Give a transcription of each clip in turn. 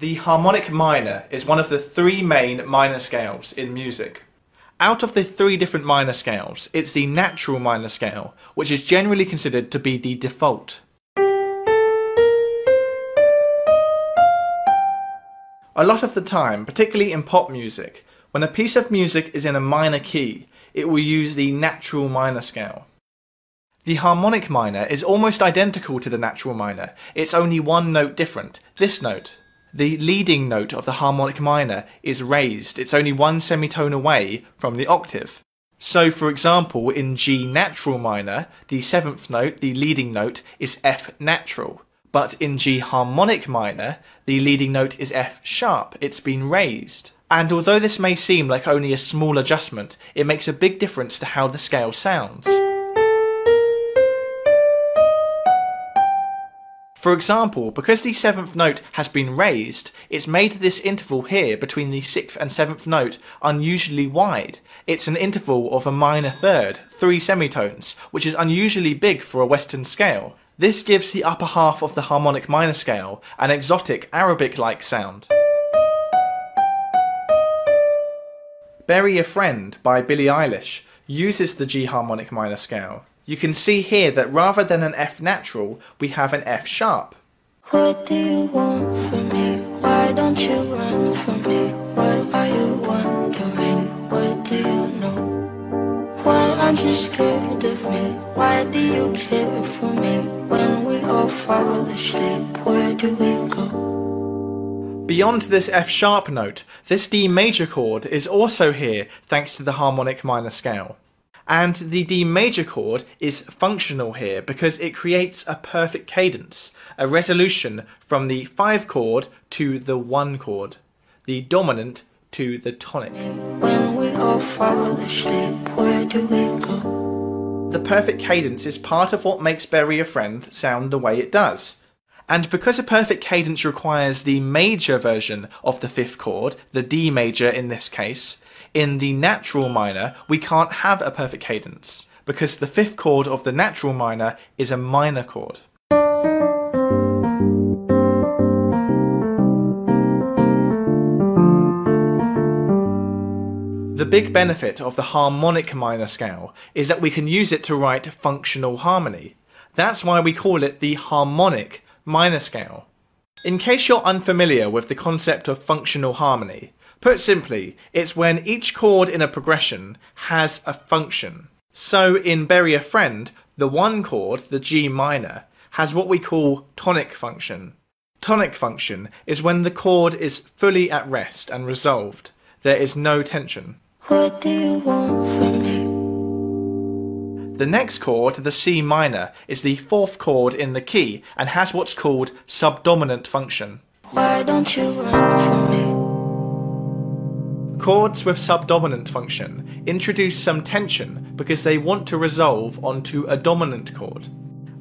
The harmonic minor is one of the three main minor scales in music. Out of the three different minor scales, it's the natural minor scale, which is generally considered to be the default. A lot of the time, particularly in pop music, when a piece of music is in a minor key, it will use the natural minor scale. The harmonic minor is almost identical to the natural minor, it's only one note different, this note. The leading note of the harmonic minor is raised. It's only one semitone away from the octave. So, for example, in G natural minor, the seventh note, the leading note, is F natural. But in G harmonic minor, the leading note is F sharp. It's been raised. And although this may seem like only a small adjustment, it makes a big difference to how the scale sounds. For example, because the seventh note has been raised, it's made this interval here between the sixth and seventh note unusually wide. It's an interval of a minor third, three semitones, which is unusually big for a Western scale. This gives the upper half of the harmonic minor scale an exotic Arabic-like sound. Bury a Friend by Billie Eilish uses the G harmonic minor scale you can see here that rather than an F natural, we have an F sharp. What do you want from me? Why don't you run from me? What are you wondering? What do you know? Why aren't you scared of me? Why do you care for me? When we all fall asleep, where do we go? Beyond this F sharp note, this D major chord is also here thanks to the harmonic minor scale. And the D major chord is functional here because it creates a perfect cadence, a resolution from the 5 chord to the 1 chord, the dominant to the tonic. When we all fall asleep, where do we go? The perfect cadence is part of what makes Bury a Friend sound the way it does. And because a perfect cadence requires the major version of the fifth chord, the D major in this case, in the natural minor, we can't have a perfect cadence because the fifth chord of the natural minor is a minor chord. The big benefit of the harmonic minor scale is that we can use it to write functional harmony. That's why we call it the harmonic minor scale. In case you're unfamiliar with the concept of functional harmony, Put simply, it's when each chord in a progression has a function. So in Bury a Friend, the one chord, the G minor, has what we call tonic function. Tonic function is when the chord is fully at rest and resolved. There is no tension. What do you want from me? The next chord, the C minor, is the fourth chord in the key and has what's called subdominant function. Why don't you run from me? Chords with subdominant function introduce some tension because they want to resolve onto a dominant chord.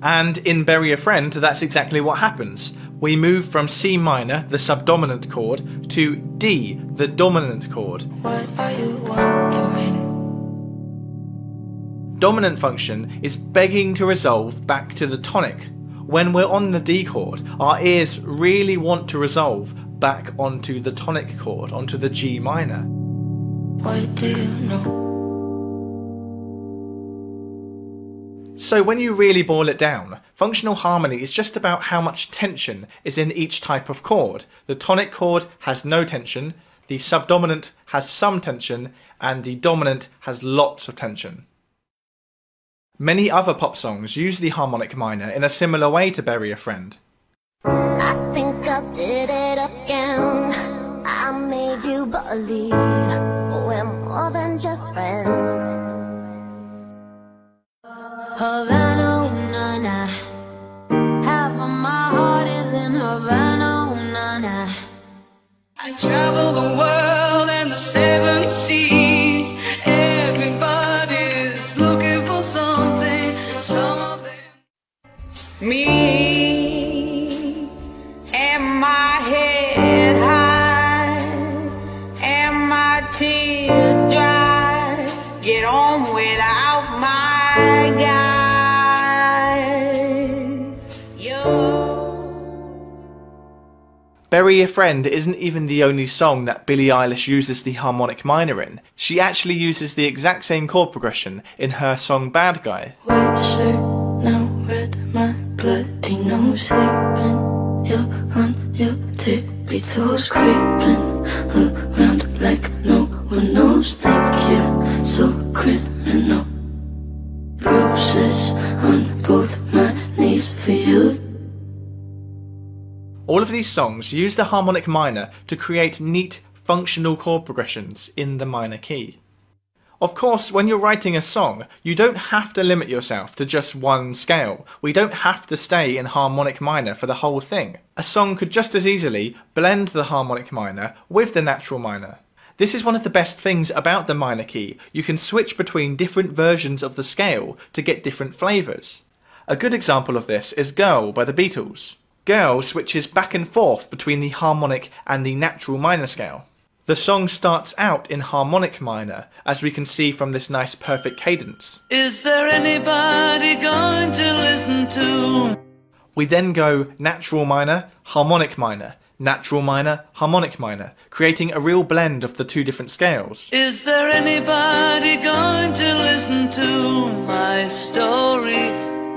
And in Bury a Friend, that's exactly what happens. We move from C minor, the subdominant chord, to D, the dominant chord. What are you wondering? Dominant function is begging to resolve back to the tonic. When we're on the D chord, our ears really want to resolve back onto the tonic chord, onto the G minor. You know? So when you really boil it down, functional harmony is just about how much tension is in each type of chord. The tonic chord has no tension, the subdominant has some tension, and the dominant has lots of tension. Many other pop songs use the harmonic minor in a similar way to Bury a Friend. I think I did it again. I made you believe we're more than just friends. Havana, ooh, na, na. Half of my heart is in Havana, ooh, na, na. I travel the world without my guy. Yo. Bury Bury a Friend isn't even the only song that Billie Eilish uses the harmonic minor in. She actually uses the exact same chord progression in her song Bad Guy. White shirt, now red, my bloody nose sleeping. You're on your tippy toes, creeping around like no one knows. You're so criminal. Bruises on both my knees for you. All of these songs use the harmonic minor to create neat, functional chord progressions in the minor key. Of course, when you're writing a song, you don't have to limit yourself to just one scale. We don't have to stay in harmonic minor for the whole thing. A song could just as easily blend the harmonic minor with the natural minor. This is one of the best things about the minor key. You can switch between different versions of the scale to get different flavours. A good example of this is Girl by the Beatles. Girl switches back and forth between the harmonic and the natural minor scale. The song starts out in harmonic minor, as we can see from this nice perfect cadence. Is there anybody going to listen to? We then go natural minor, harmonic minor, natural minor, harmonic minor, creating a real blend of the two different scales. Is there anybody going to listen to my story?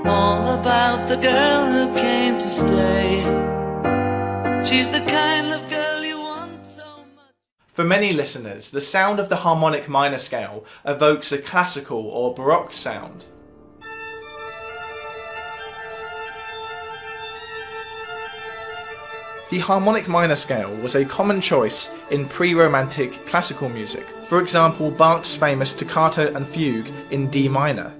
All about the girl who came to stay. She's the kind of girl you want so much. For many listeners, the sound of the harmonic minor scale evokes a classical or baroque sound. The harmonic minor scale was a common choice in pre-romantic classical music. For example, Bach's famous Toccata and Fugue in D minor.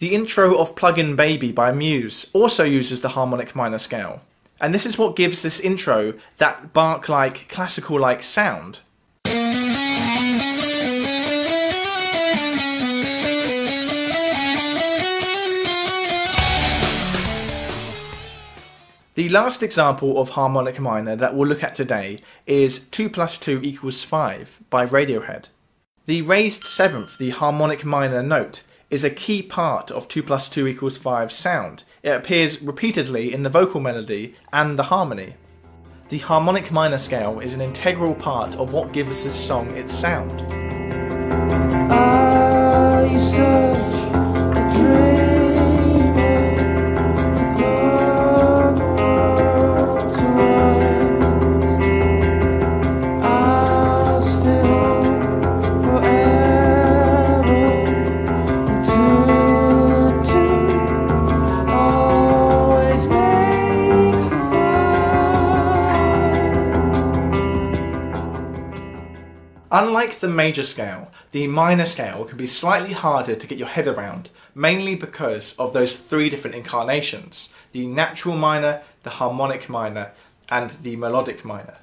The intro of Plug In Baby by Muse also uses the harmonic minor scale. And this is what gives this intro that Bach like, classical like sound. The last example of harmonic minor that we'll look at today is 2 plus 2 equals 5 by Radiohead. The raised seventh, the harmonic minor note, is a key part of 2 plus 2 equals 5 sound. It appears repeatedly in the vocal melody and the harmony. The harmonic minor scale is an integral part of what gives this song its sound. Unlike the major scale, the minor scale can be slightly harder to get your head around, mainly because of those three different incarnations the natural minor, the harmonic minor, and the melodic minor.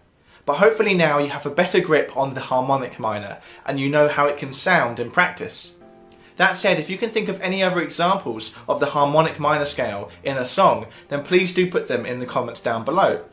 But hopefully now you have a better grip on the harmonic minor and you know how it can sound in practice. That said, if you can think of any other examples of the harmonic minor scale in a song, then please do put them in the comments down below.